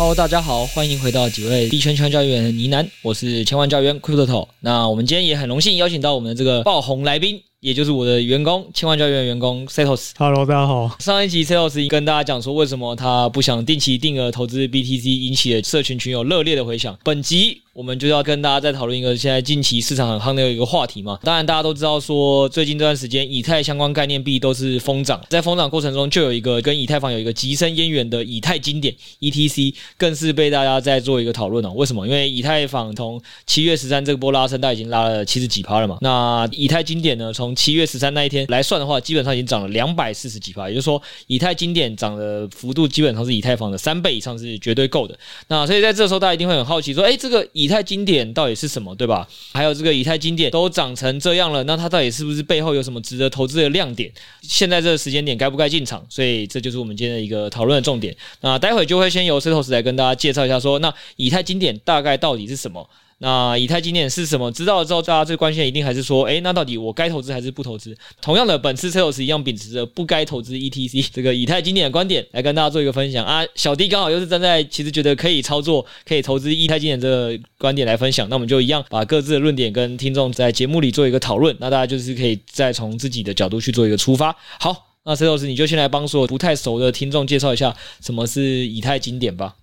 Hello，大家好，欢迎回到几位币圈千万交易员的呢喃，我是千万交易员 Crypto。那我们今天也很荣幸邀请到我们的这个爆红来宾。也就是我的员工，千万交易员员工 Setos。Hello，大家好。上一集 Setos 跟大家讲说，为什么他不想定期定额投资 BTC，引起了社群群友热烈的回响。本集。我们就要跟大家再讨论一个现在近期市场很夯的一个话题嘛。当然，大家都知道说，最近这段时间以太相关概念币都是疯涨，在疯涨过程中就有一个跟以太坊有一个极深渊源的以太经典 ETC，更是被大家在做一个讨论哦。为什么？因为以太坊从七月十三这个波拉升，它已经拉了七十几趴了嘛。那以太经典呢，从七月十三那一天来算的话，基本上已经涨了两百四十几趴，也就是说，以太经典涨的幅度基本上是以太坊的三倍以上，是绝对够的。那所以在这时候，大家一定会很好奇说，哎，这个以太经典到底是什么，对吧？还有这个以太经典都长成这样了，那它到底是不是背后有什么值得投资的亮点？现在这个时间点该不该进场？所以这就是我们今天的一个讨论的重点。那待会就会先由 Setos 来跟大家介绍一下，说那以太经典大概到底是什么？那以太经典是什么？知道了之后，大家最关心的一定还是说，诶，那到底我该投资还是不投资？同样的，本次 Setos 一样秉持着不该投资 ETC 这个以太经典的观点来跟大家做一个分享啊。小弟刚好又是站在其实觉得可以操作、可以投资以太经典这个观点来分享，那我们就一样把各自的论点跟听众在节目里做一个讨论。那大家就是可以再从自己的角度去做一个出发。好，那 Setos 你就先来帮所有不太熟的听众介绍一下什么是以太经典吧。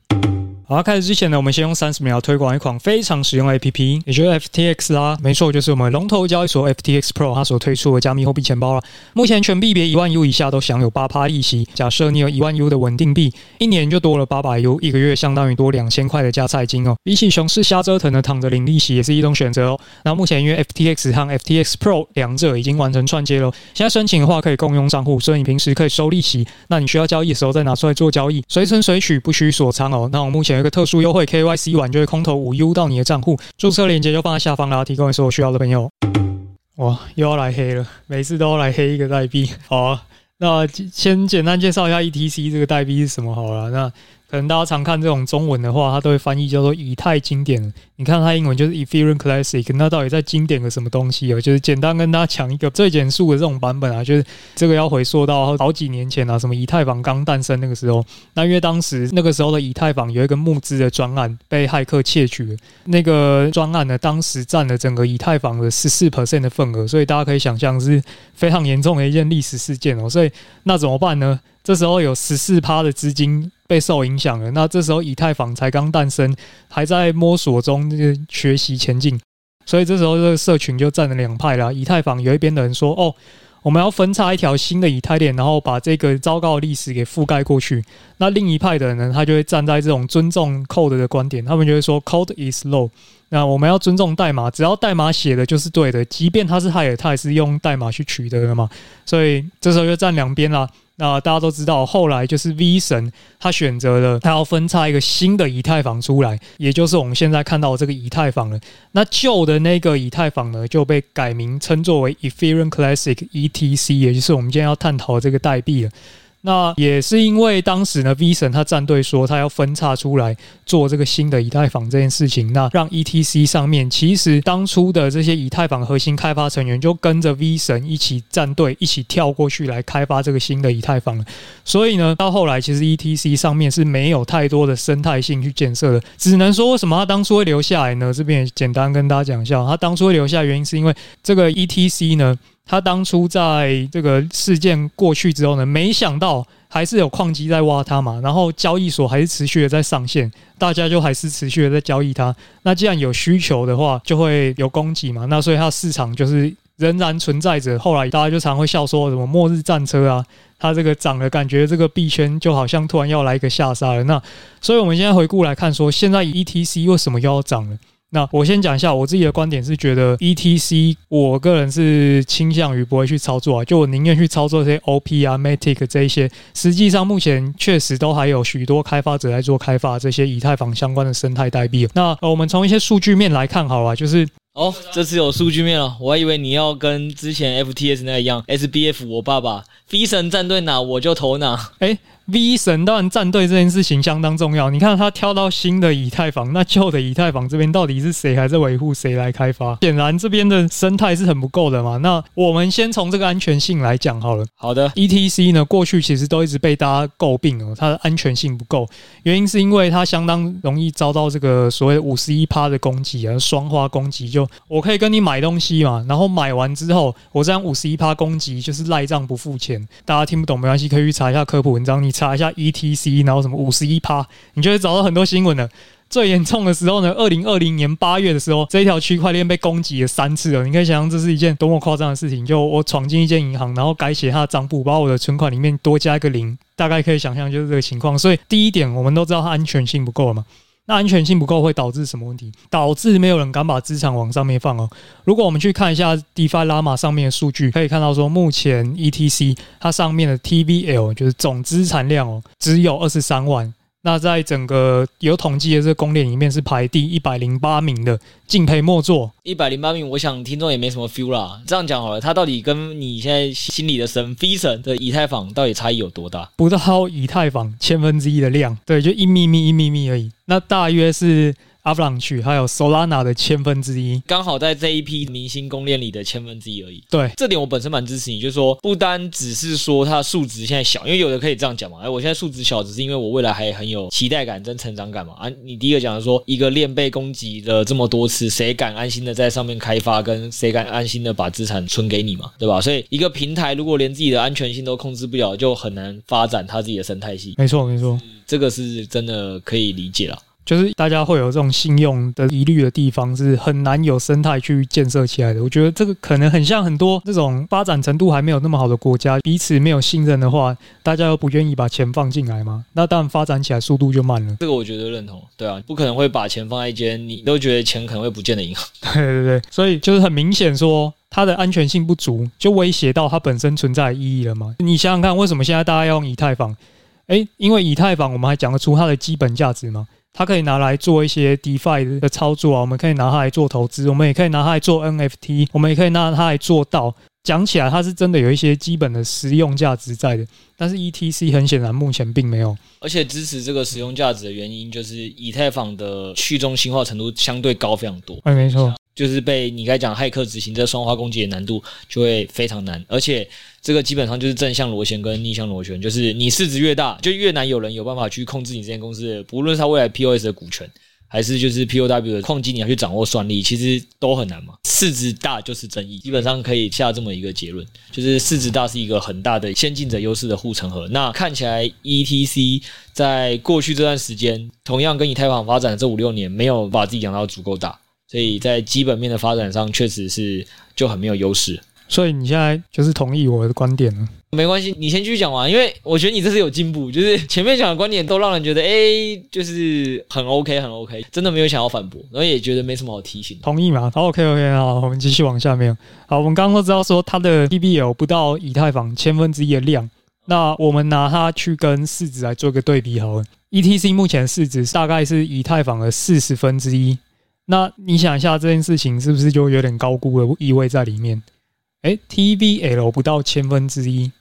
好，开始之前呢，我们先用三十秒推广一款非常实用的 APP，也就是 FTX 啦。没错，就是我们龙头交易所 FTX Pro 它所推出的加密货币钱包了。目前全币别一万 U 以下都享有八趴利息。假设你有一万 U 的稳定币，一年就多了八百 U，一个月相当于多两千块的加菜金哦。比起熊市瞎折腾的躺着领利息，也是一种选择哦。那目前因为 FTX 和 FTX Pro 两者已经完成串接了，现在申请的话可以共用账户，所以你平时可以收利息。那你需要交易的时候再拿出来做交易，随存随取，不需锁仓哦。那我目前有一个特殊优惠。KYC 完就会空投五 U 到你的账户，注册链接就放在下方啦，提供给所有需要的朋友。哇，又要来黑了，每次都要来黑一个代币。好，那先简单介绍一下 ETC 这个代币是什么好了。那可能大家常看这种中文的话，它都会翻译叫做以太经典。你看它英文就是 Ethereum Classic，那到底在经典个什么东西哦？就是简单跟大家讲一个最简述的这种版本啊，就是这个要回溯到好几年前啊，什么以太坊刚诞生那个时候。那因为当时那个时候的以太坊有一个募资的专案被骇客窃取了，那个专案呢，当时占了整个以太坊的十四 percent 的份额，所以大家可以想象是非常严重的一件历史事件哦。所以那怎么办呢？这时候有十四趴的资金被受影响了。那这时候以太坊才刚诞生，还在摸索中，学习前进。所以这时候这个社群就站了两派了。以太坊有一边的人说：“哦，我们要分叉一条新的以太链，然后把这个糟糕的历史给覆盖过去。”那另一派的人呢，他就会站在这种尊重 code 的观点，他们就会说：“Code is law。”那我们要尊重代码，只要代码写的就是对的，即便他是骇客，他也是用代码去取得的嘛。所以这时候就站两边了。那大家都知道，后来就是 V 神他选择了他要分叉一个新的以太坊出来，也就是我们现在看到的这个以太坊了。那旧的那个以太坊呢，就被改名称作为 Ethereum Classic ETC，也就是我们今天要探讨的这个代币了。那也是因为当时呢，V 神他战队说他要分叉出来做这个新的以太坊这件事情，那让 ETC 上面其实当初的这些以太坊核心开发成员就跟着 V 神一起站队，一起跳过去来开发这个新的以太坊。所以呢，到后来其实 ETC 上面是没有太多的生态性去建设的，只能说为什么他当初会留下来呢？这边也简单跟大家讲一下，他当初会留下来原因是因为这个 ETC 呢。他当初在这个事件过去之后呢，没想到还是有矿机在挖它嘛，然后交易所还是持续的在上线，大家就还是持续的在交易它。那既然有需求的话，就会有供给嘛，那所以它市场就是仍然存在着。后来大家就常会笑说什么末日战车啊，它这个涨了，感觉这个币圈就好像突然要来一个下杀了。那所以我们现在回顾来看说，现在 ETC 为什么又要涨了？那我先讲一下我自己的观点，是觉得 ETC，我个人是倾向于不会去操作啊，就我宁愿去操作这些 OP 啊、Matic 这一些。实际上，目前确实都还有许多开发者在做开发这些以太坊相关的生态代币。那我们从一些数据面来看，好了，就是哦，这次有数据面了，我还以为你要跟之前 FTS 那一样，SBF 我爸爸，V 神站队哪我就投哪。诶 V 神当然站队这件事情相当重要。你看他挑到新的以太坊，那旧的以太坊这边到底是谁还在维护，谁来开发？显然这边的生态是很不够的嘛。那我们先从这个安全性来讲好了。好的，ETC 呢，过去其实都一直被大家诟病哦，它的安全性不够，原因是因为它相当容易遭到这个所谓五十一趴的攻击啊，双花攻击。就我可以跟你买东西嘛，然后买完之后，我这样五十一趴攻击就是赖账不付钱。大家听不懂没关系，可以去查一下科普文章，你。查一下 ETC，然后什么五十一趴，你就会找到很多新闻了。最严重的时候呢，二零二零年八月的时候，这一条区块链被攻击了三次了。你可以想象这是一件多么夸张的事情。就我闯进一间银行，然后改写它的账簿，把我的存款里面多加一个零，大概可以想象就是这个情况。所以第一点，我们都知道它安全性不够嘛。那安全性不够会导致什么问题？导致没有人敢把资产往上面放哦。如果我们去看一下 DeFi Llama 上面的数据，可以看到说，目前 ETC 它上面的 TBL 就是总资产量哦，只有二十三万。那在整个有统计的这个公链里面是排第一百零八名的，敬佩莫作。一百零八名，我想听众也没什么 feel 啦。这样讲好了，它到底跟你现在心里的神 V 神的以太坊到底差异有多大？不到以太坊千分之一的量，对，就一咪咪一咪咪而已。那大约是。Avalanche 还有 Solana 的千分之一，刚好在这一批明星公链里的千分之一而已。对，这点我本身蛮支持你，就是说不单只是说它的数值现在小，因为有的可以这样讲嘛，哎，我现在数值小，只是因为我未来还很有期待感跟成长感嘛。啊，你第一个讲的说一个链被攻击了这么多次，谁敢安心的在上面开发，跟谁敢安心的把资产存给你嘛，对吧？所以一个平台如果连自己的安全性都控制不了，就很难发展它自己的生态系。没错，没错，这个是真的可以理解了。就是大家会有这种信用的疑虑的地方，是很难有生态去建设起来的。我觉得这个可能很像很多这种发展程度还没有那么好的国家，彼此没有信任的话，大家又不愿意把钱放进来嘛，那当然发展起来速度就慢了。这个我觉得认同，对啊，不可能会把钱放在一间你都觉得钱可能会不见的银行。对对对，所以就是很明显说它的安全性不足，就威胁到它本身存在的意义了嘛。你想想看，为什么现在大家要用以太坊？诶，因为以太坊我们还讲得出它的基本价值吗？它可以拿来做一些 DeFi 的操作啊，我们可以拿它来做投资，我们也可以拿它来做 NFT，我们也可以拿它来做到。讲起来，它是真的有一些基本的实用价值在的，但是 ETC 很显然目前并没有。而且支持这个实用价值的原因，就是以太坊的去中心化程度相对高非常多。哎，没错。就是被你该讲骇客执行这双花攻击的难度就会非常难，而且这个基本上就是正向螺旋跟逆向螺旋，就是你市值越大，就越难有人有办法去控制你这间公司的，不论是它未来 POS 的股权，还是就是 POW 的矿机，你要去掌握算力，其实都很难嘛。市值大就是正义，基本上可以下这么一个结论，就是市值大是一个很大的先进者优势的护城河。那看起来 ETC 在过去这段时间，同样跟以太坊发展的这五六年，没有把自己养到足够大。所以在基本面的发展上，确实是就很没有优势。所以你现在就是同意我的观点了？没关系，你先继续讲完，因为我觉得你这是有进步，就是前面讲的观点都让人觉得，哎，就是很 OK，很 OK，真的没有想要反驳，然后也觉得没什么好提醒。同意吗？好，OK OK，好，我们继续往下面。好，我们刚刚都知道说它的 TBL 不到以太坊千分之一的量，那我们拿它去跟市值来做个对比好了。ETC 目前市值大概是以太坊的四十分之一。那你想一下这件事情是不是就有点高估的意味在里面？诶，TVL 不到千分之一，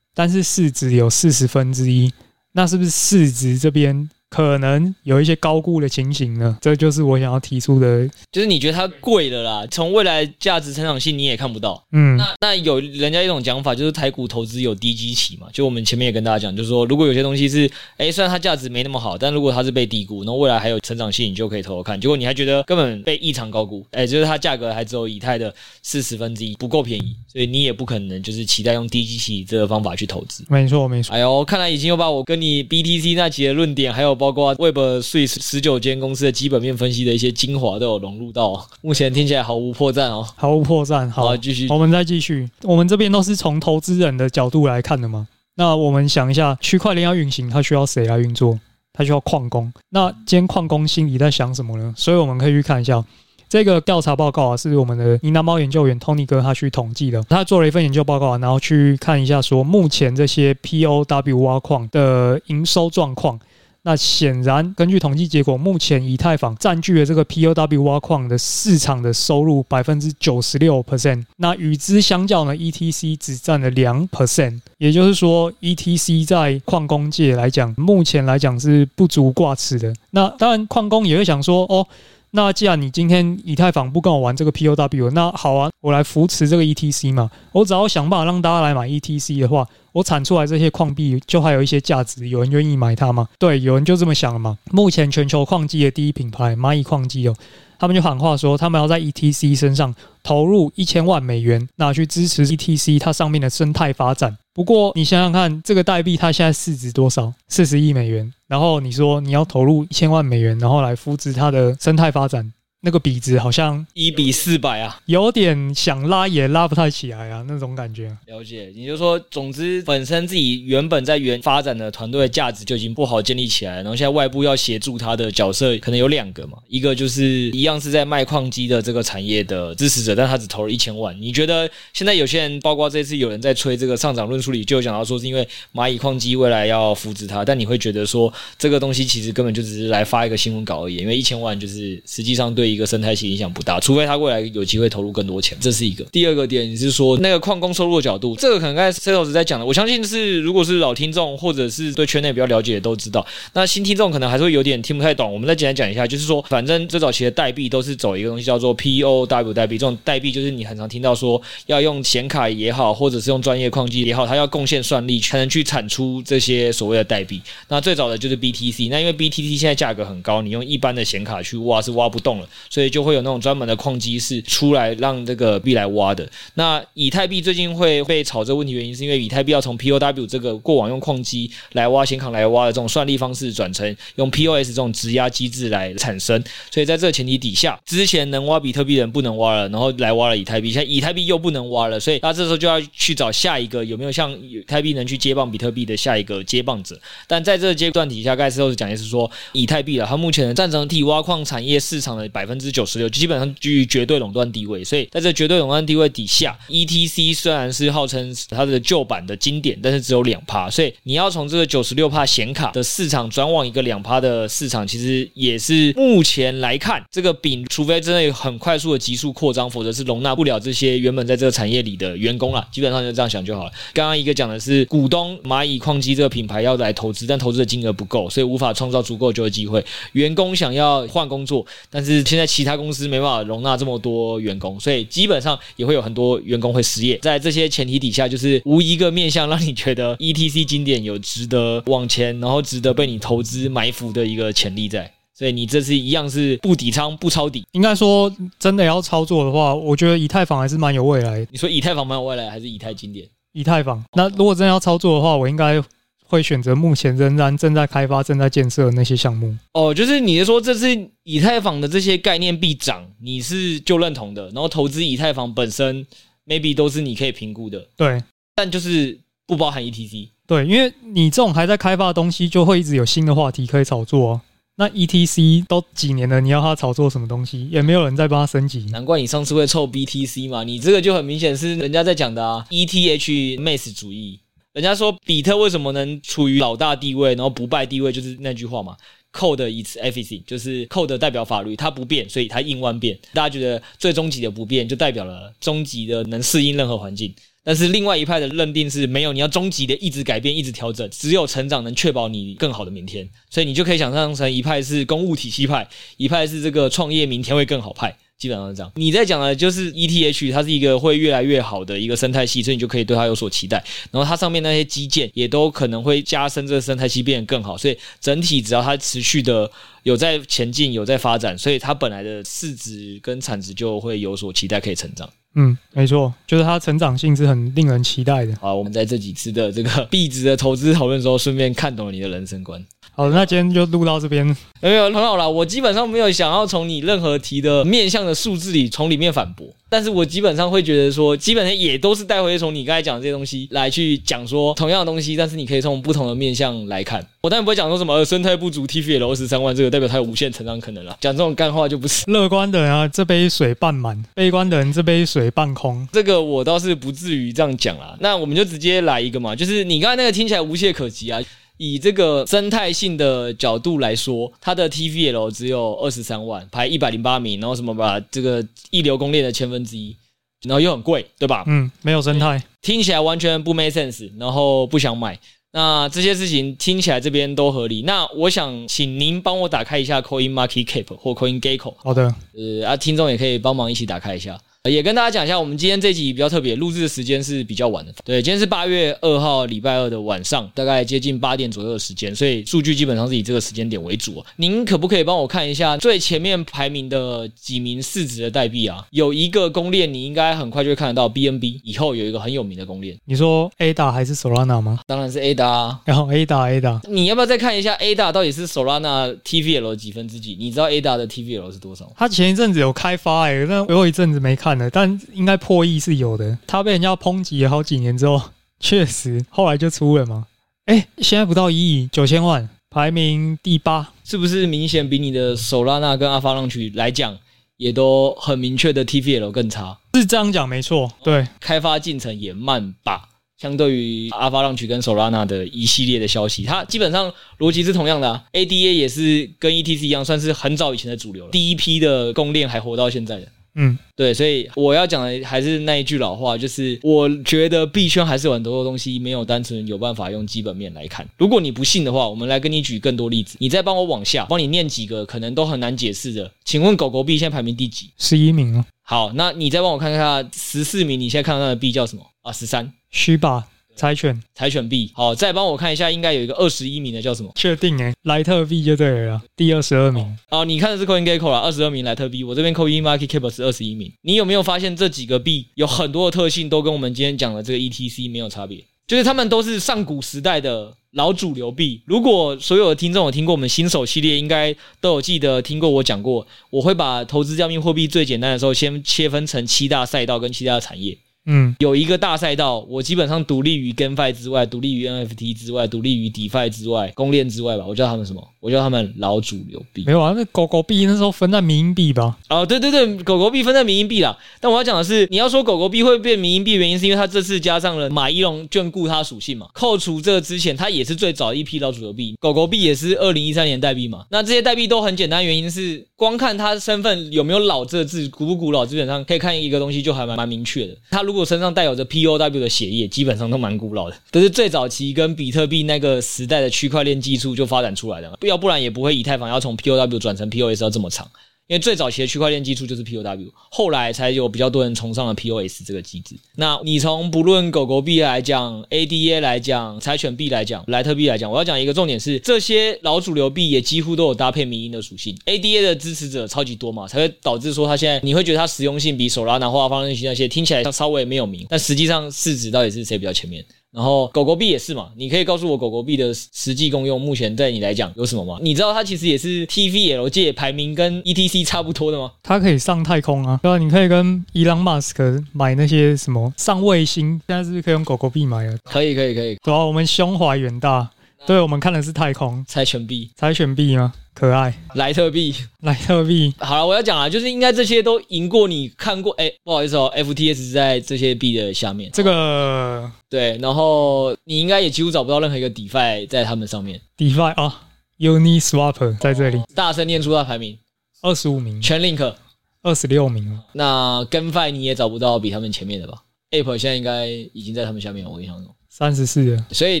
但是市值有四十分之一，那是不是市值这边？可能有一些高估的情形呢，这就是我想要提出的，就是你觉得它贵了啦，从未来价值成长性你也看不到。嗯，那那有人家一种讲法，就是台股投资有低基期嘛，就我们前面也跟大家讲，就是说如果有些东西是，诶，虽然它价值没那么好，但如果它是被低估，那未来还有成长性，你就可以投投看。结果你还觉得根本被异常高估，诶，就是它价格还只有以太的四十分之一，不够便宜，所以你也不可能就是期待用低基期这个方法去投资。没错，没错。哎呦，看来已经又把我跟你 BTC 那期的论点，还有。包括 Web 税十九间公司的基本面分析的一些精华都有融入到，目前听起来毫无破绽哦，毫无破绽。好，继续，我们再继续。我们这边都是从投资人的角度来看的嘛。那我们想一下，区块链要运行，它需要谁来运作？它需要矿工。那今天矿工心里在想什么呢？所以我们可以去看一下。这个调查报告啊，是我们的呢喃猫研究员 Tony 哥他去统计的。他做了一份研究报告，然后去看一下说，目前这些 POW 挖矿的营收状况。那显然，根据统计结果，目前以太坊占据了这个 POW 挖矿的市场的收入百分之九十六 percent。那与之相较呢，ETC 只占了两 percent。也就是说，ETC 在矿工界来讲，目前来讲是不足挂齿的。那当然，矿工也会想说，哦。那既然你今天以太坊不跟我玩这个 POW，那好啊，我来扶持这个 ETC 嘛。我只要想办法让大家来买 ETC 的话，我产出来这些矿币就还有一些价值，有人愿意买它吗？对，有人就这么想了嘛。目前全球矿机的第一品牌蚂蚁矿机哦，他们就喊话说，他们要在 ETC 身上投入一千万美元，拿去支持 ETC 它上面的生态发展。不过你想想看，这个代币它现在市值多少？四十亿美元。然后你说你要投入一千万美元，然后来扶持它的生态发展。那个比值好像一比四百啊，有点想拉也拉不太起来啊，那种感觉。了解，你就说，总之本身自己原本在原发展的团队的价值就已经不好建立起来，然后现在外部要协助他的角色可能有两个嘛，一个就是一样是在卖矿机的这个产业的支持者，但他只投了一千万。你觉得现在有些人，包括这次有人在吹这个上涨论述里，就有讲到说是因为蚂蚁矿机未来要扶持他，但你会觉得说这个东西其实根本就只是来发一个新闻稿而已，因为一千万就是实际上对。一个生态系影响不大，除非他未来有机会投入更多钱，这是一个。第二个点，你是说那个矿工收入的角度，这个可能刚才 Sales 在讲的，我相信是如果是老听众或者是对圈内比较了解的都知道，那新听众可能还是会有点听不太懂。我们再简单讲一下，就是说，反正最早期的代币都是走一个东西叫做 POW 代币，这种代币就是你很常听到说要用显卡也好，或者是用专业矿机也好，它要贡献算力才能去产出这些所谓的代币。那最早的就是 BTC，那因为 BTC 现在价格很高，你用一般的显卡去挖是挖不动了，所以就会有那种。专门的矿机是出来让这个币来挖的。那以太币最近会被炒这个问题，原因是因为以太币要从 POW 这个过往用矿机来挖显卡来挖的这种算力方式，转成用 POS 这种质押机制来产生。所以在这个前提底下，之前能挖比特币的人不能挖了，然后来挖了以太币，现在以太币又不能挖了，所以那这时候就要去找下一个有没有像以太币能去接棒比特币的下一个接棒者。但在这个阶段底下，盖斯都是讲的是说，以太币了，它目前的占整体挖矿产业市场的百分之九十六，基本上居于绝对垄断地位，所以在这绝对垄断地位底下，ETC 虽然是号称它的旧版的经典，但是只有两趴，所以你要从这个九十六趴显卡的市场转往一个两趴的市场，其实也是目前来看，这个饼除非真的有很快速的急速扩张，否则是容纳不了这些原本在这个产业里的员工了。基本上就这样想就好了。刚刚一个讲的是股东蚂蚁矿机这个品牌要来投资，但投资的金额不够，所以无法创造足够就业机会。员工想要换工作，但是现在其他公司没办法容。纳这么多员工，所以基本上也会有很多员工会失业。在这些前提底下，就是无一个面向让你觉得 ETC 经典有值得往前，然后值得被你投资埋伏的一个潜力在。所以你这次一样是不底仓不抄底。应该说，真的要操作的话，我觉得以太坊还是蛮有未来。你说以太坊蛮有未来，还是以太经典？以太坊。那如果真的要操作的话，我应该。会选择目前仍然正在开发、正在建设的那些项目哦，就是你是说这次以太坊的这些概念币涨，你是就认同的，然后投资以太坊本身 maybe 都是你可以评估的，对，但就是不包含 ETC，对，因为你这种还在开发的东西，就会一直有新的话题可以炒作啊。那 ETC 都几年了，你要它炒作什么东西，也没有人在帮它升级，难怪你上次会凑 BTC 嘛，你这个就很明显是人家在讲的啊，ETH mass 主义。人家说比特为什么能处于老大地位，然后不败地位，就是那句话嘛，Code is everything，就是 Code 代表法律，它不变，所以它应万变。大家觉得最终极的不变，就代表了终极的能适应任何环境。但是另外一派的认定是没有，你要终极的一直改变，一直调整，只有成长能确保你更好的明天。所以你就可以想象成一派是公务体系派，一派是这个创业明天会更好派。基本上是这样，你在讲的就是 ETH，它是一个会越来越好的一个生态系，所以你就可以对它有所期待。然后它上面那些基建也都可能会加深这个生态系变得更好，所以整体只要它持续的有在前进、有在发展，所以它本来的市值跟产值就会有所期待，可以成长。嗯，没错，就是它成长性是很令人期待的。好，我们在这几次的这个币值的投资讨论时候，顺便看懂了你的人生观。好，那今天就录到这边。没有，很好啦。我基本上没有想要从你任何题的面向的数字里从里面反驳，但是我基本上会觉得说，基本上也都是带回从你刚才讲的这些东西来去讲说同样的东西，但是你可以从不同的面向来看。我当然不会讲说什么呃生态不足，TVL 二十三万这个代表它有无限成长可能了。讲这种干话就不是乐观的人啊，这杯水半满；悲观的人这杯水半空。这个我倒是不至于这样讲啦。那我们就直接来一个嘛，就是你刚才那个听起来无懈可击啊。以这个生态性的角度来说，它的 TVL 只有二十三万，排一百零八名，然后什么把这个一流公链的千分之一，然后又很贵，对吧？嗯，没有生态，听起来完全不 make sense，然后不想买。那这些事情听起来这边都合理。那我想请您帮我打开一下 Coin Market Cap 或 Coin Gecko。好的，呃啊，听众也可以帮忙一起打开一下。也跟大家讲一下，我们今天这集比较特别，录制的时间是比较晚的。对，今天是八月二号，礼拜二的晚上，大概接近八点左右的时间，所以数据基本上是以这个时间点为主啊。您可不可以帮我看一下最前面排名的几名市值的代币啊？有一个公链，你应该很快就会看得到 BNB，以后有一个很有名的公链。你说 ADA 还是 Solana 吗？当然是 ADA 啊。然后 ADA ADA，你要不要再看一下 ADA 到底是 Solana TVL 几分之几？你知道 ADA 的 TVL 是多少？他前一阵子有开发哎、欸，但我有一阵子没看了，但应该。破亿是有的，他被人家抨击了好几年之后，确实后来就出了嘛。哎，现在不到一亿九千万，排名第八，是不是明显比你的 Solana 跟 Avalanche 来讲，也都很明确的 TVL 更差？是这样讲没错，对，开发进程也慢吧。相对于 Avalanche 跟 Solana 的一系列的消息，它基本上逻辑是同样的啊。ADA 也是跟 ETC 一样，算是很早以前的主流了，第一批的公链还活到现在的。嗯，对，所以我要讲的还是那一句老话，就是我觉得币圈还是有很多的东西没有单纯有办法用基本面来看。如果你不信的话，我们来跟你举更多例子。你再帮我往下，帮你念几个可能都很难解释的。请问狗狗币现在排名第几？十一名哦。好，那你再帮我看看十四名，你现在看到那个币叫什么啊？十三，虚吧。柴犬，柴犬币，好，再帮我看一下，应该有一个二十一名的叫什么？确定诶，莱特币就对了，第二十二名。哦，你看的是 CoinGecko 啦，二十二名莱特币，我这边 Coin Market Cap 是二十一名。你有没有发现这几个币有很多的特性都跟我们今天讲的这个 ETC 没有差别？就是他们都是上古时代的老主流币。如果所有的听众有听过我们新手系列，应该都有记得听过我讲过，我会把投资加密货币最简单的时候先切分成七大赛道跟七大产业。嗯，有一个大赛道，我基本上独立于 GameFi 之外，独立于 NFT 之外，独立于 DeFi 之外，公链之外吧。我叫他们什么？我叫他们老主流币。没有啊，那狗狗币那时候分在民营币吧？哦，对对对，狗狗币分在民营币啦。但我要讲的是，你要说狗狗币会变民营币，原因是因为它这次加上了马一龙眷顾它属性嘛。扣除这个之前，它也是最早一批老主流币。狗狗币也是二零一三年代币嘛。那这些代币都很简单，原因是光看它身份有没有老这个字，古不古老，基本上可以看一个东西就还蛮蛮明确的。他如果身上带有着 POW 的血液基本上都蛮古老的，这是最早期跟比特币那个时代的区块链技术就发展出来的，要不然也不会以太坊要从 POW 转成 POS 要这么长。因为最早期的区块链技术就是 POW，后来才有比较多人崇尚了 POS 这个机制。那你从不论狗狗币来讲，ADA 来讲，柴犬币来讲，莱特币来讲，我要讲一个重点是，这些老主流币也几乎都有搭配民营的属性。ADA 的支持者超级多嘛，才会导致说它现在你会觉得它实用性比手拉拿或 Avalanche 那些听起来它稍微没有名，但实际上市值到底是谁比较前面？然后狗狗币也是嘛，你可以告诉我狗狗币的实际功用，目前对你来讲有什么吗？你知道它其实也是 TVL 界排名跟 ETC 差不多的吗？它可以上太空啊，对啊，你可以跟伊朗马斯克买那些什么上卫星，现在是不是可以用狗狗币买啊？可以可以可以，对啊，我们胸怀远大。对，我们看的是太空柴犬币，柴犬币吗？可爱，莱特币，莱特币。好了，我要讲了，就是应该这些都赢过你看过。哎，不好意思哦，FTS 在这些币的下面。这个对，然后你应该也几乎找不到任何一个 DeFi 在他们上面。DeFi 啊，Uniswap 在这里。大声念出它排名，二十五名。Chainlink 二十六名。那 GameFi 你也找不到比他们前面的吧？Ape 现在应该已经在他们下面，我印象中。三十四了，所以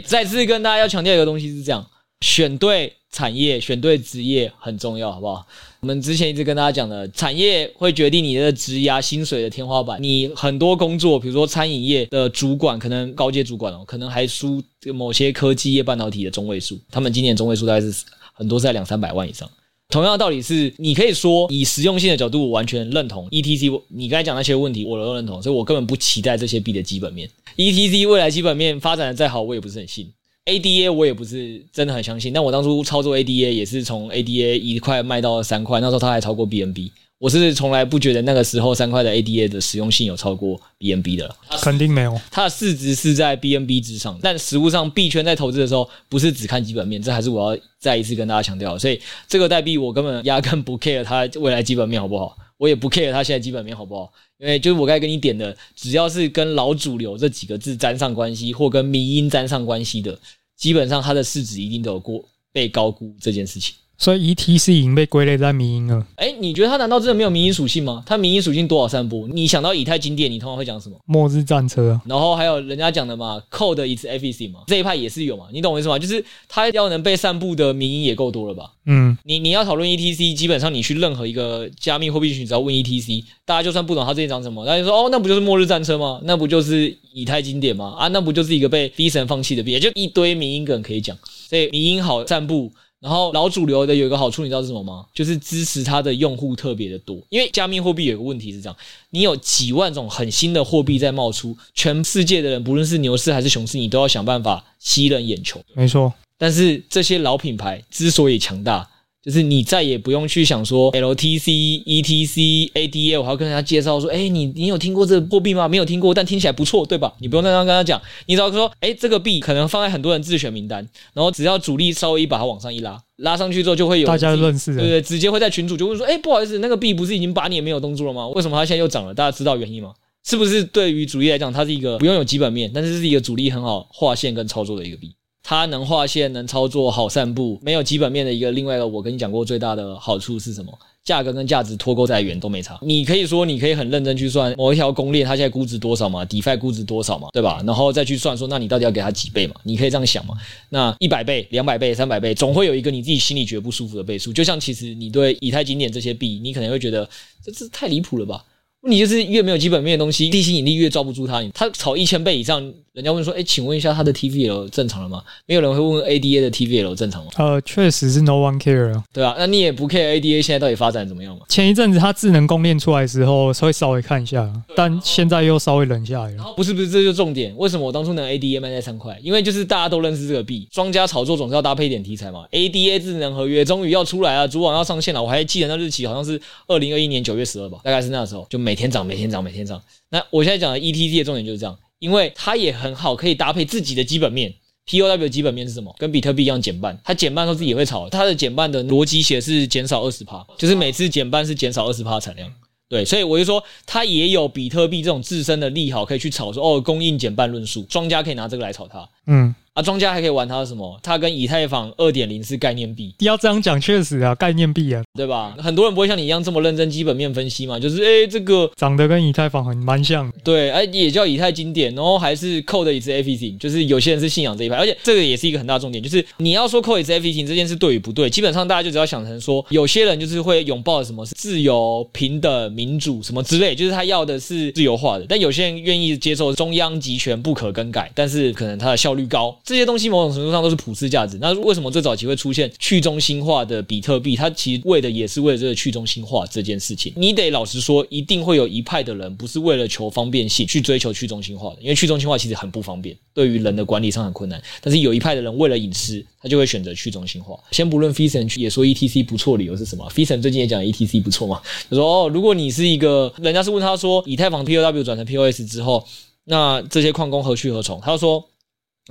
再次跟大家要强调一个东西是这样：选对产业、选对职业很重要，好不好？我们之前一直跟大家讲的，产业会决定你的职涯薪水的天花板。你很多工作，比如说餐饮业的主管，可能高阶主管哦，可能还输某些科技业半导体的中位数，他们今年中位数大概是很多在两三百万以上。同样的道理是，你可以说以实用性的角度，完全认同 ETC。你刚才讲那些问题，我都认同，所以我根本不期待这些币的基本面。ETC 未来基本面发展的再好，我也不是很信。ADA 我也不是真的很相信。但我当初操作 ADA 也是从 ADA 一块卖到三块，那时候它还超过 BNB。我是从来不觉得那个时候三块的 ADA 的实用性有超过 BNB 的了，肯定没有。它的市值是在 BNB 之上，但实物上币圈在投资的时候不是只看基本面，这还是我要再一次跟大家强调。所以这个代币我根本压根不 care 它未来基本面好不好，我也不 care 它现在基本面好不好，因为就是我该跟你点的，只要是跟老主流这几个字沾上关系，或跟迷因沾上关系的。基本上它的市值一定都有过被高估这件事情。所以 ETC 已经被归类在迷因了。哎，你觉得它难道真的没有迷因属性吗？它迷因属性多少散布？你想到以太经典，你通常会讲什么？末日战车。然后还有人家讲的嘛，Code is everything 嘛，这一派也是有嘛。你懂我意思吗？就是它要能被散布的迷因也够多了吧？嗯，你你要讨论 ETC，基本上你去任何一个加密货币群，只要问 ETC，大家就算不懂它这一讲什么，大家就说哦，那不就是末日战车吗？那不就是以太经典吗？啊，那不就是一个被低神放弃的币？也就一堆迷因梗可以讲，所以迷因好散布。然后老主流的有一个好处，你知道是什么吗？就是支持它的用户特别的多。因为加密货币有一个问题是这样，你有几万种很新的货币在冒出，全世界的人不论是牛市还是熊市，你都要想办法吸人眼球。没错，但是这些老品牌之所以强大。就是你再也不用去想说 LTC、ETC、ADA，我还要跟人家介绍说，哎，你你有听过这个货币吗？没有听过，但听起来不错，对吧？你不用那样跟他讲，你只要说，哎，这个币可能放在很多人自选名单，然后只要主力稍微一把它往上一拉，拉上去之后就会有大家认识的，对对，直接会在群主就问说，哎，不好意思，那个币不是已经八年没有动作了吗？为什么它现在又涨了？大家知道原因吗？是不是对于主力来讲，它是一个不用有基本面，但是是一个主力很好划线跟操作的一个币？它能画线，能操作，好散布，没有基本面的一个另外一个，我跟你讲过最大的好处是什么？价格跟价值脱钩再远都没差。你可以说，你可以很认真去算某一条公链它现在估值多少嘛，DeFi 估值多少嘛，对吧？然后再去算说，那你到底要给它几倍嘛？你可以这样想嘛。那一百倍、两百倍、三百倍，总会有一个你自己心里觉得不舒服的倍数。就像其实你对以太经典这些币，你可能会觉得这这太离谱了吧？你就是越没有基本面的东西，地心引力越抓不住它。它炒一千倍以上。人家问说：“哎，请问一下，它的 TVL 正常了吗？”没有人会问 ADA 的 TVL 正常吗？呃，确实是 No one care。对啊，那你也不 care ADA 现在到底发展怎么样嘛？前一阵子它智能公链出来的时候，稍微稍微看一下，但现在又稍微冷下来了。不是不是，这就重点。为什么我当初能 ADA 卖在三块？因为就是大家都认识这个币，庄家炒作总是要搭配一点题材嘛。ADA 智能合约终于要出来了，主网要上线了。我还记得那日期好像是二零二一年九月十二吧，大概是那时候，就每天涨，每天涨，每天涨。那我现在讲的 E T T 的重点就是这样。因为它也很好，可以搭配自己的基本面。POW 基本面是什么？跟比特币一样减半。它减半的时候自己也会炒，它的减半的逻辑写是减少二十趴，就是每次减半是减少二十趴产量。对，所以我就说它也有比特币这种自身的利好可以去炒，说哦，供应减半论述，庄家可以拿这个来炒它。嗯。啊，庄家还可以玩它什么？它跟以太坊二点零是概念币。要这样讲，确实啊，概念币啊，对吧？很多人不会像你一样这么认真基本面分析嘛，就是哎、欸、这个长得跟以太坊很蛮像。对，哎，也叫以太经典，然后还是 Code is everything，就是有些人是信仰这一派，而且这个也是一个很大重点，就是你要说 Code is everything 这件事对与不对，基本上大家就只要想成说，有些人就是会拥抱什么是自由、平等、民主什么之类，就是他要的是自由化的，但有些人愿意接受中央集权不可更改，但是可能它的效率高，这些东西某种程度上都是普世价值。那为什么最早期会出现去中心化的比特币？它其实为的也是为了这个去中心化这件事情。你得老实说，一定会有一派的人不是为了求方便性去追求去中心化的，因为去中心化其实很不方便，对于人的管理上很困难。但是有一派的人为了隐私，他就会选择去中心化。先不论 Fison 也说 ETC 不错，理由是什么？Fison 最近也讲 ETC 不错嘛，他说哦，如果你是一个，人家是问他说，以太坊 POW 转成 POS 之后，那这些矿工何去何从？他就说。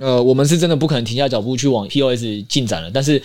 呃，我们是真的不可能停下脚步去往 POS 进展了。但是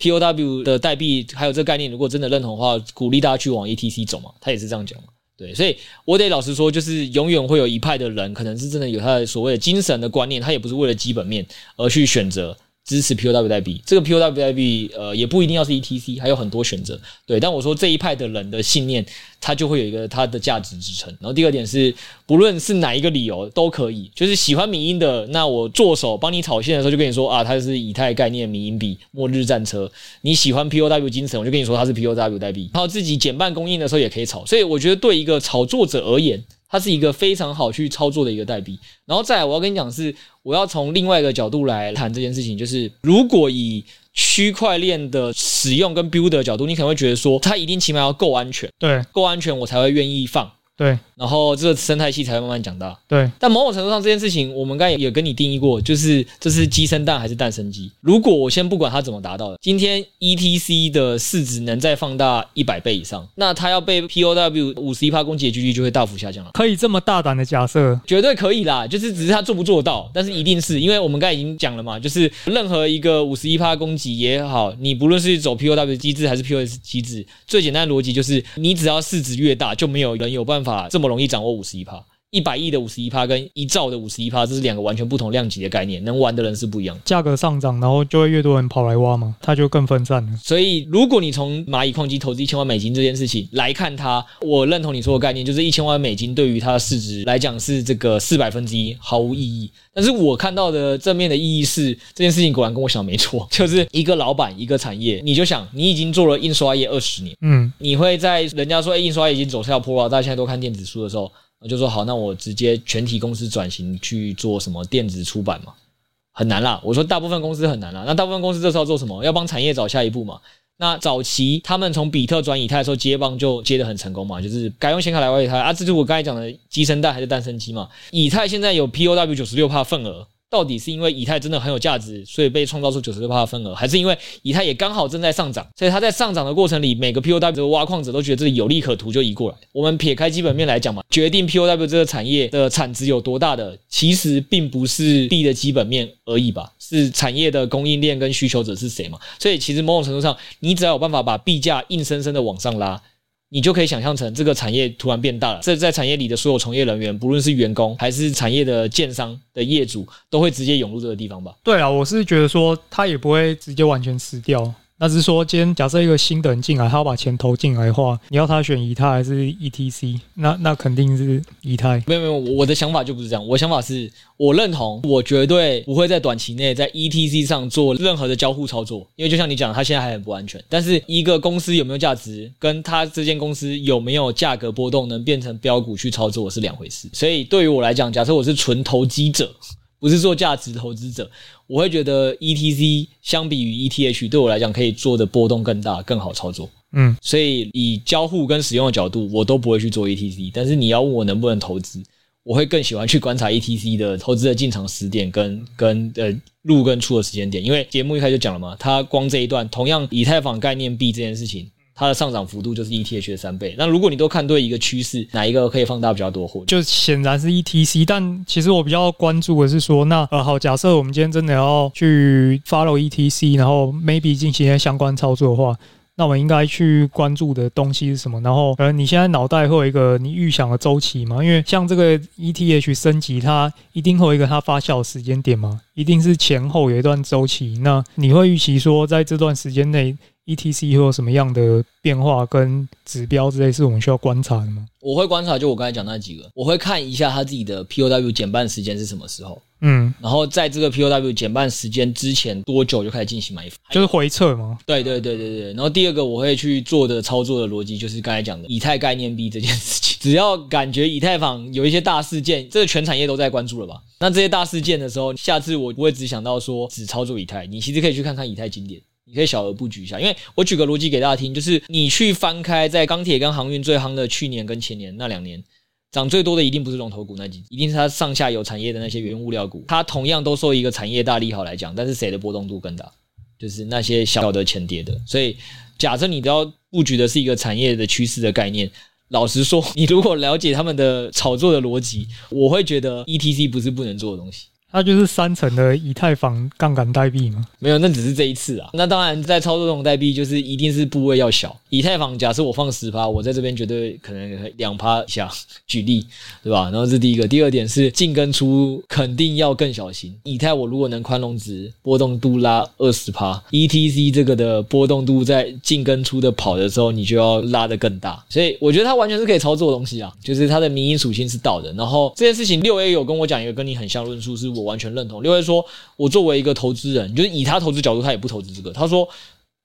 POW 的代币还有这个概念，如果真的认同的话，鼓励大家去往 ETC 走嘛。他也是这样讲嘛。对，所以我得老实说，就是永远会有一派的人，可能是真的有他的所谓的精神的观念，他也不是为了基本面而去选择。支持 POW 代币，这个 POW 代币，呃，也不一定要是 ETC，还有很多选择。对，但我说这一派的人的信念，他就会有一个他的价值支撑。然后第二点是，不论是哪一个理由都可以，就是喜欢迷因的，那我做手帮你炒线的时候，就跟你说啊，它是以太概念迷因币，末日战车。你喜欢 POW 精神，我就跟你说它是 POW 代币。然后自己减半供应的时候也可以炒。所以我觉得对一个炒作者而言，它是一个非常好去操作的一个代币，然后再来我要跟你讲是，我要从另外一个角度来谈这件事情，就是如果以区块链的使用跟 build 的角度，你可能会觉得说，它一定起码要够安全，对，够安全我才会愿意放。对，然后这个生态系才会慢慢长大。对，但某种程度上，这件事情我们刚才也跟你定义过，就是这是鸡生蛋还是蛋生鸡？如果我先不管它怎么达到的，今天 ETC 的市值能再放大一百倍以上，那它要被 POW 五十一趴攻击的几率就会大幅下降了。可以这么大胆的假设？绝对可以啦，就是只是它做不做到，但是一定是因为我们刚才已经讲了嘛，就是任何一个五十一趴攻击也好，你不论是走 POW 机制还是 POS 机制，最简单的逻辑就是你只要市值越大，就没有人有办法这么容易掌握。五十一趴，一百亿的五十一趴跟一兆的五十一趴，这是两个完全不同量级的概念，能玩的人是不一样。价格上涨，然后就会越多人跑来挖嘛，它就更分散了。所以，如果你从蚂蚁矿机投资一千万美金这件事情来看它，我认同你说的概念，就是一千万美金对于它的市值来讲是这个四百分之一，毫无意义。但是我看到的正面的意义是，这件事情果然跟我想的没错，就是一个老板一个产业，你就想你已经做了印刷业二十年，嗯，你会在人家说哎，印刷业已经走下坡了，大家现在都看电子书的时候。我就说好，那我直接全体公司转型去做什么电子出版嘛？很难啦。我说大部分公司很难啦。那大部分公司这时候做什么？要帮产业找下一步嘛？那早期他们从比特转以太的时候接棒就接的很成功嘛？就是改用显卡来玩以太啊，这就是我刚才讲的鸡生蛋还是蛋生机嘛？以太现在有 POW 九十六帕份额。到底是因为以太真的很有价值，所以被创造出九十六趴的份额，还是因为以太也刚好正在上涨，所以它在上涨的过程里，每个 POW 的挖矿者都觉得这里有利可图，就移过来。我们撇开基本面来讲嘛，决定 POW 这个产业的产值有多大的，其实并不是币的基本面而已吧，是产业的供应链跟需求者是谁嘛。所以其实某种程度上，你只要有办法把币价硬生生的往上拉。你就可以想象成这个产业突然变大了，这在产业里的所有从业人员，不论是员工还是产业的建商的业主，都会直接涌入这个地方吧？对啊，我是觉得说它也不会直接完全死掉。那是说，今天假设一个新的人进来，他要把钱投进来的话，你要他选以太还是 ETC？那那肯定是以太。没有没有，我的想法就不是这样。我想法是我认同，我绝对不会在短期内在 ETC 上做任何的交互操作，因为就像你讲，它现在还很不安全。但是一个公司有没有价值，跟它这间公司有没有价格波动能变成标股去操作是两回事。所以对于我来讲，假设我是纯投机者。不是做价值投资者，我会觉得 ETC 相比于 ETH 对我来讲可以做的波动更大，更好操作。嗯，所以以交互跟使用的角度，我都不会去做 ETC。但是你要问我能不能投资，我会更喜欢去观察 ETC 的投资的进场时点跟跟呃入跟出的时间点，因为节目一开始就讲了嘛，它光这一段同样以太坊概念币这件事情。它的上涨幅度就是 ETH 的三倍。那如果你都看对一个趋势，哪一个可以放大比较多货？就显然是 ETC。但其实我比较关注的是说，那呃好，假设我们今天真的要去 follow ETC，然后 maybe 进行一些相关操作的话，那我们应该去关注的东西是什么？然后呃，你现在脑袋会有一个你预想的周期吗？因为像这个 ETH 升级，它一定会有一个它发酵的时间点嘛，一定是前后有一段周期。那你会预期说，在这段时间内，ETC 会有什么样的变化跟指标之类，是我们需要观察的吗？我会观察，就我刚才讲那几个，我会看一下他自己的 POW 减半时间是什么时候，嗯，然后在这个 POW 减半时间之前多久就开始进行买，就是回撤吗？对对对对对。然后第二个我会去做的操作的逻辑，就是刚才讲的以太概念币这件事情，只要感觉以太坊有一些大事件，这个全产业都在关注了吧？那这些大事件的时候，下次我不会只想到说只操作以太，你其实可以去看看以太经典。你可以小额布局一下，因为我举个逻辑给大家听，就是你去翻开在钢铁跟航运最夯的去年跟前年那两年，涨最多的一定不是龙头股那几，一定是它上下游产业的那些原物料股，它同样都受一个产业大利好来讲，但是谁的波动度更大？就是那些小的前跌的。所以假设你都要布局的是一个产业的趋势的概念，老实说，你如果了解他们的炒作的逻辑，我会觉得 ETC 不是不能做的东西。它就是三层的以太坊杠杆代币吗？没有，那只是这一次啊。那当然，在操作这种代币，就是一定是部位要小。以太坊假设我放十趴，我在这边绝对可能两趴以下，举例，对吧？然后这是第一个，第二点是进跟出肯定要更小心。以太我如果能宽容值波动度拉二十趴，ETC 这个的波动度在进跟出的跑的时候，你就要拉得更大。所以我觉得它完全是可以操作的东西啊，就是它的民营属性是到的。然后这件事情六 A 有跟我讲一个跟你很像论述，是我。完全认同。六 A 说，我作为一个投资人，就是以他投资角度，他也不投资这个。他说，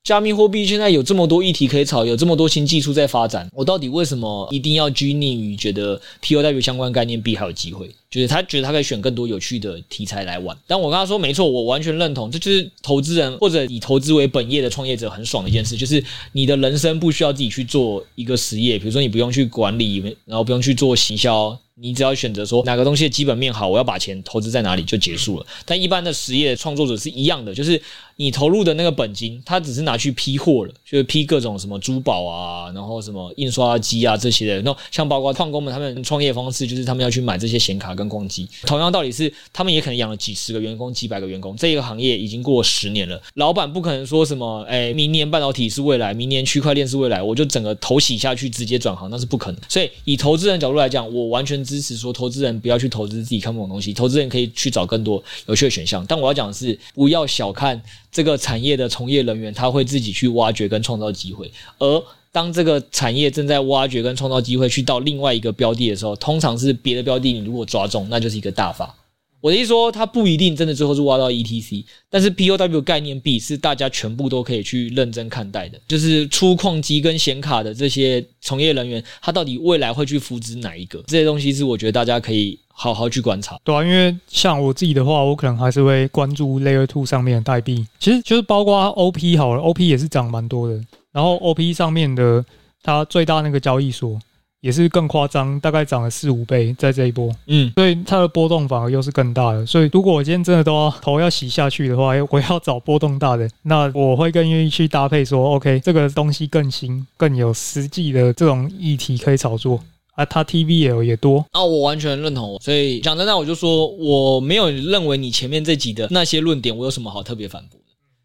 加密货币现在有这么多议题可以炒，有这么多新技术在发展，我到底为什么一定要拘泥于觉得 POW 相关概念币还有机会？就是他觉得他可以选更多有趣的题材来玩。但我跟他说，没错，我完全认同，这就是投资人或者以投资为本业的创业者很爽的一件事，就是你的人生不需要自己去做一个实业，比如说你不用去管理，然后不用去做行销。你只要选择说哪个东西的基本面好，我要把钱投资在哪里就结束了。但一般的实业创作者是一样的，就是你投入的那个本金，他只是拿去批货了，就是批各种什么珠宝啊，然后什么印刷机啊这些的。那像包括矿工们他们创业方式，就是他们要去买这些显卡跟矿机。同样道理是，他们也可能养了几十个员工、几百个员工。这个行业已经过十年了，老板不可能说什么，哎，明年半导体是未来，明年区块链是未来，我就整个投洗下去直接转行，那是不可能。所以以投资人角度来讲，我完全。支持说投资人不要去投资自己看不懂东西，投资人可以去找更多有趣的选项。但我要讲的是，不要小看这个产业的从业人员，他会自己去挖掘跟创造机会。而当这个产业正在挖掘跟创造机会去到另外一个标的的时候，通常是别的标的，你如果抓中，那就是一个大法。我的意思说，它不一定真的最后是挖到 ETC，但是 POW 概念币是大家全部都可以去认真看待的。就是出矿机跟显卡的这些从业人员，他到底未来会去扶植哪一个？这些东西是我觉得大家可以好好去观察。对啊，因为像我自己的话，我可能还是会关注 Layer Two 上面的代币，其实就是包括 OP 好了，OP 也是涨蛮多的。然后 OP 上面的它最大那个交易所。也是更夸张，大概涨了四五倍在这一波，嗯，所以它的波动反而又是更大的。所以如果我今天真的都要头要洗下去的话，我要找波动大的，那我会更愿意去搭配说，OK，这个东西更新、更有实际的这种议题可以炒作啊，它 TVL 也多啊，我完全认同。所以讲真的，我就说我没有认为你前面这集的那些论点，我有什么好特别反驳。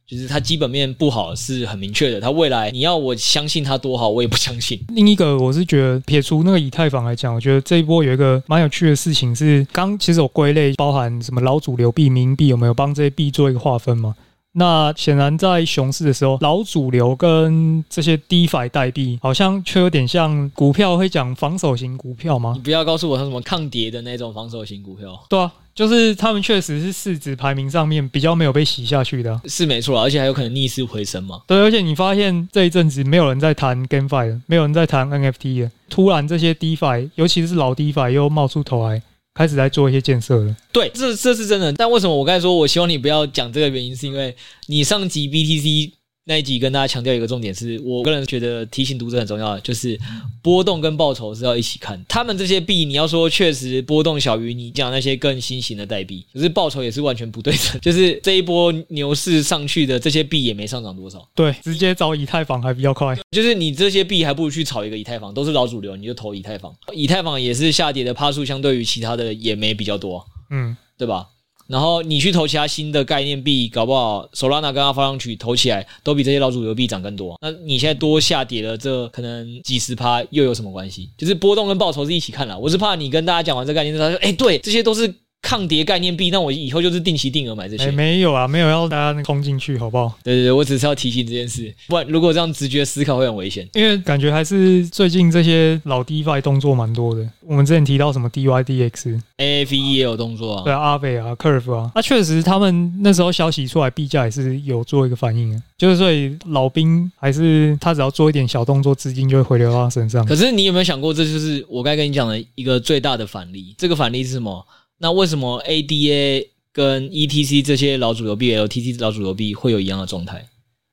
就是它基本面不好是很明确的，它未来你要我相信它多好，我也不相信。另一个我是觉得撇除那个以太坊来讲，我觉得这一波有一个蛮有趣的事情是，刚其实我归类包含什么老主流币、民币有没有帮这些币做一个划分嘛？那显然在熊市的时候，老主流跟这些 DeFi 代币好像却有点像股票会讲防守型股票吗？你不要告诉我它什么抗跌的那种防守型股票。对啊。就是他们确实是市值排名上面比较没有被洗下去的，啊，是没错，而且还有可能逆势回升嘛。对，而且你发现这一阵子没有人在谈 GameFi 了，没有人在谈 NFT 了，突然这些 DeFi，尤其是老 DeFi 又冒出头来，开始在做一些建设了。对，这这是真的。但为什么我刚才说我希望你不要讲这个原因，是因为你上级 BTC。那一集跟大家强调一个重点是，我个人觉得提醒读者很重要的，就是波动跟报酬是要一起看。他们这些币，你要说确实波动小于你讲那些更新型的代币，可是报酬也是完全不对称。就是这一波牛市上去的这些币也没上涨多少，对，直接找以太坊还比较快。就是你这些币还不如去炒一个以太坊，都是老主流，你就投以太坊。以太坊也是下跌的趴数，相对于其他的也没比较多，嗯，对吧？然后你去投其他新的概念币，搞不好 Solana 跟 Avalanche 投起来都比这些老主流币涨更多。那你现在多下跌了这可能几十趴，又有什么关系？就是波动跟报酬是一起看了。我是怕你跟大家讲完这概念之后，他说：“哎，对，这些都是。”抗跌概念币，那我以后就是定期定额买这些。欸、没有啊，没有要大家冲进去，好不好？对对对，我只是要提醒这件事，不然如果这样直觉思考会很危险。因为感觉还是最近这些老 DeFi 动作蛮多的。我们之前提到什么 DYDX、AAVE 也有动作啊，对啊，Aave 啊，Curve 啊，那、啊、确实他们那时候消息出来，币价也是有做一个反应啊。就是所以老兵还是他只要做一点小动作，资金就会回流到他身上。可是你有没有想过，这就是我该跟你讲的一个最大的反例？这个反例是什么？那为什么 ADA 跟 ETC 这些老主流币、LTC 老主流币会有一样的状态？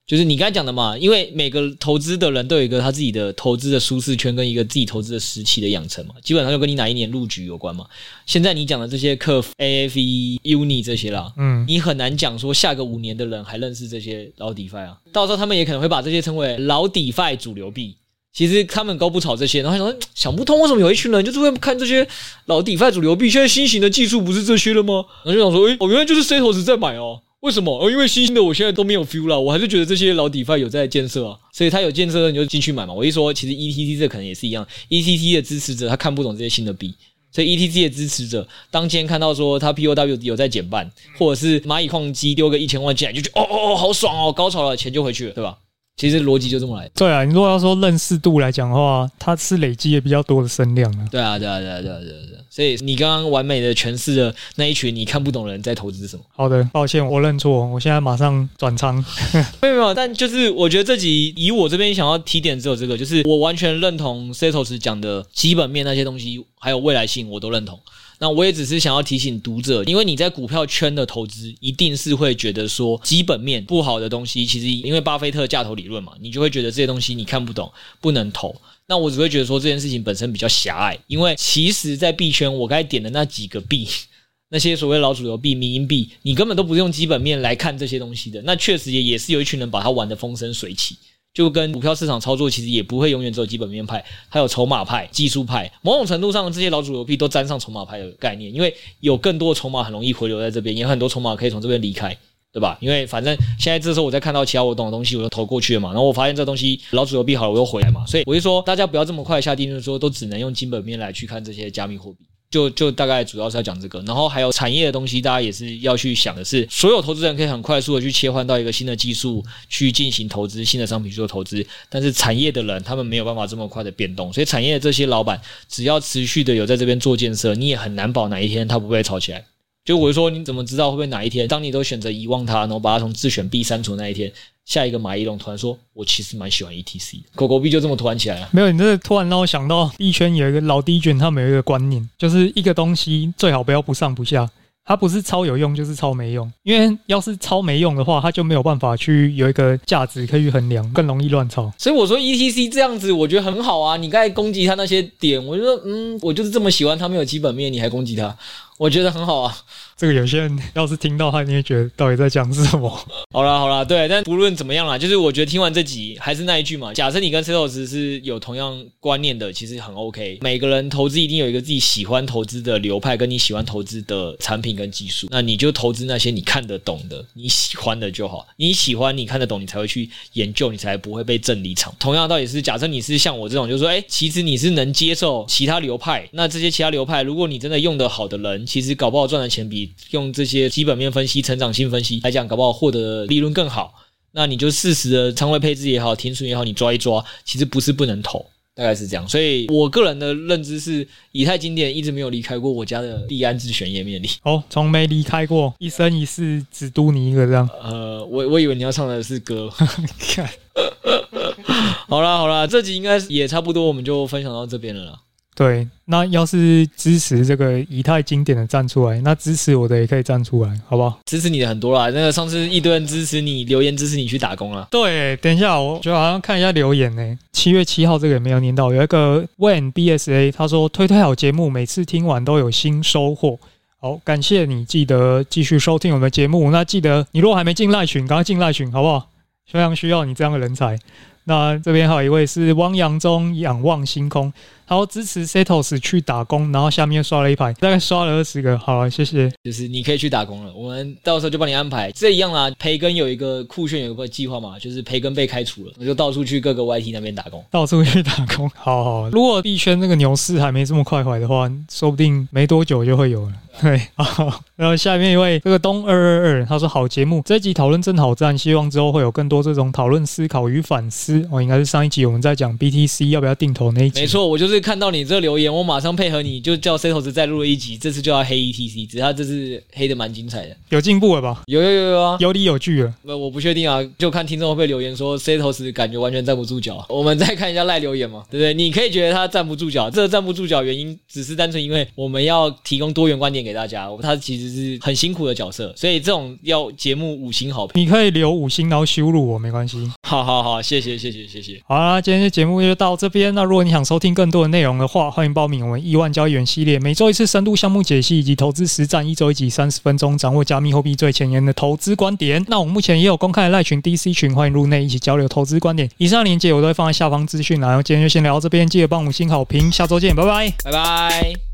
就是你刚才讲的嘛，因为每个投资的人都有一个他自己的投资的舒适圈跟一个自己投资的时期的养成嘛，基本上就跟你哪一年入局有关嘛。现在你讲的这些 Curve、AAVE、Uni 这些啦，嗯，你很难讲说下个五年的人还认识这些老 DeFi 啊，到时候他们也可能会把这些称为老 DeFi 主流币。其实他们都不炒这些，然后想想不通为什么有一群人就是会看这些老 DeFi 主流币，现在新型的技术不是这些了吗？然后就想说，诶，我原来就是 Setos 在买哦，为什么？哦，因为新兴的我现在都没有 feel 了，我还是觉得这些老 DeFi 有在建设啊，所以他有建设你就进去买嘛。我一说，其实 ETC 这可能也是一样，ETC 的支持者他看不懂这些新的币，所以 ETC 的支持者当今天看到说他 POW 有在减半，或者是蚂蚁矿机丢个一千万进来，就觉得哦哦哦好爽哦，高潮了，钱就回去了，对吧？其实逻辑就这么来。对啊，你如果要说认识度来讲的话，它是累积也比较多的声量啊。对啊，对啊，对啊，对啊，对啊，对啊。所以你刚刚完美的诠释了那一群你看不懂的人在投资什么。好的，抱歉，我认错，我现在马上转仓。没有没有，但就是我觉得这集以我这边想要提点只有这个，就是我完全认同 Setos 讲的基本面那些东西，还有未来性，我都认同。那我也只是想要提醒读者，因为你在股票圈的投资，一定是会觉得说基本面不好的东西，其实因为巴菲特价投理论嘛，你就会觉得这些东西你看不懂，不能投。那我只会觉得说这件事情本身比较狭隘，因为其实，在币圈我该点的那几个币，那些所谓老主流币、民营币，你根本都不用基本面来看这些东西的。那确实也也是有一群人把它玩得风生水起。就跟股票市场操作，其实也不会永远只有基本面派，还有筹码派、技术派。某种程度上，这些老主流币都沾上筹码派的概念，因为有更多的筹码很容易回流在这边，也有很多筹码可以从这边离开，对吧？因为反正现在这时候我在看到其他我懂的东西，我就投过去了嘛。然后我发现这东西老主流币好了，我又回来嘛。所以我就说，大家不要这么快下定论说都只能用基本面来去看这些加密货币。就就大概主要是要讲这个，然后还有产业的东西，大家也是要去想的是，所有投资人可以很快速的去切换到一个新的技术去进行投资，新的商品去做投资，但是产业的人他们没有办法这么快的变动，所以产业的这些老板只要持续的有在这边做建设，你也很难保哪一天他不会炒起来。就我就说，你怎么知道会不会哪一天，当你都选择遗忘它，然后把它从自选 B 删除那一天，下一个马一龙突然说，我其实蛮喜欢 ETC，狗狗币就这么突然起来了。没有，你这突然让我想到币圈有一个老 D 卷，他们有一个观念，就是一个东西最好不要不上不下，它不是超有用就是超没用，因为要是超没用的话，它就没有办法去有一个价值可以衡量，更容易乱炒。所以我说 ETC 这样子，我觉得很好啊。你刚才攻击他那些点，我就说嗯，我就是这么喜欢他没有基本面，你还攻击他，我觉得很好啊。这个有些人要是听到他，你会觉得到底在讲什么？好啦好啦，对，但不论怎么样啦，就是我觉得听完这集还是那一句嘛。假设你跟 Setos 是有同样观念的，其实很 OK。每个人投资一定有一个自己喜欢投资的流派，跟你喜欢投资的产品跟技术，那你就投资那些你看得懂的、你喜欢的就好。你喜欢、你看得懂，你才会去研究，你才不会被震离场。同样道理是，假设你是像我这种，就是说，哎，其实你是能接受其他流派，那这些其他流派，如果你真的用得好的人，其实搞不好赚的钱比用这些。基本面分析、成长性分析来讲，搞不好获得利润更好。那你就适时的仓位配置也好，停损也好，你抓一抓，其实不是不能投，大概是这样。所以我个人的认知是，以太经典一直没有离开过我家的币安自选页面里。哦，从没离开过，一生一世只督你一个这样。呃，我我以为你要唱的是歌。好啦好啦，这集应该也差不多，我们就分享到这边了啦。对，那要是支持这个以太经典的站出来，那支持我的也可以站出来，好不好？支持你的很多啦，那个上次一堆人支持你，留言支持你去打工了。对，等一下，我就好像看一下留言呢。七月七号这个也没有念到，有一个 When BSA 他说推推好节目，每次听完都有新收获。好，感谢你，记得继续收听我们的节目。那记得你如果还没进赖群，赶快进赖群，好不好？非常需要你这样的人才。那这边还有一位是汪洋中仰望星空。然后支持 Setos 去打工，然后下面刷了一排，大概刷了二十个。好了，谢谢。就是你可以去打工了，我们到时候就帮你安排。这一样啦，培根有一个酷炫有一个计划嘛，就是培根被开除了，我就到处去各个 YT 那边打工，到处去打工。好好，如果币圈那个牛市还没这么快坏的话，说不定没多久就会有了。对，好。然后下面一位这个东二二二，他说好节目，这一集讨论真好赞，希望之后会有更多这种讨论、思考与反思。哦，应该是上一集我们在讲 BTC 要不要定投那一集。没错，我就是。看到你这个留言，我马上配合你，就叫 C 头子再录了一集。这次就要黑 ETC，只是他这次黑的蛮精彩的，有进步了吧？有有有有啊，有理有据了。那我不确定啊，就看听众会不会留言说 C 头子感觉完全站不住脚。我们再看一下赖留言嘛，对不对？你可以觉得他站不住脚，这个站不住脚原因只是单纯因为我们要提供多元观点给大家，他其实是很辛苦的角色，所以这种要节目五星好评，你可以留五星然后羞辱我没关系。好好好，谢谢谢谢谢谢。好啦，今天的节目就到这边。那如果你想收听更多的内容的话，欢迎。报名我们亿万交易员系列，每周一次深度项目解析以及投资实战，一周一集三十分钟，掌握加密货币最前沿的投资观点。那我们目前也有公开的赖群、DC 群，欢迎入内一起交流投资观点。以上链接我都会放在下方资讯栏。然后今天就先聊到这边，记得帮五星好评，下周见，拜拜，拜拜。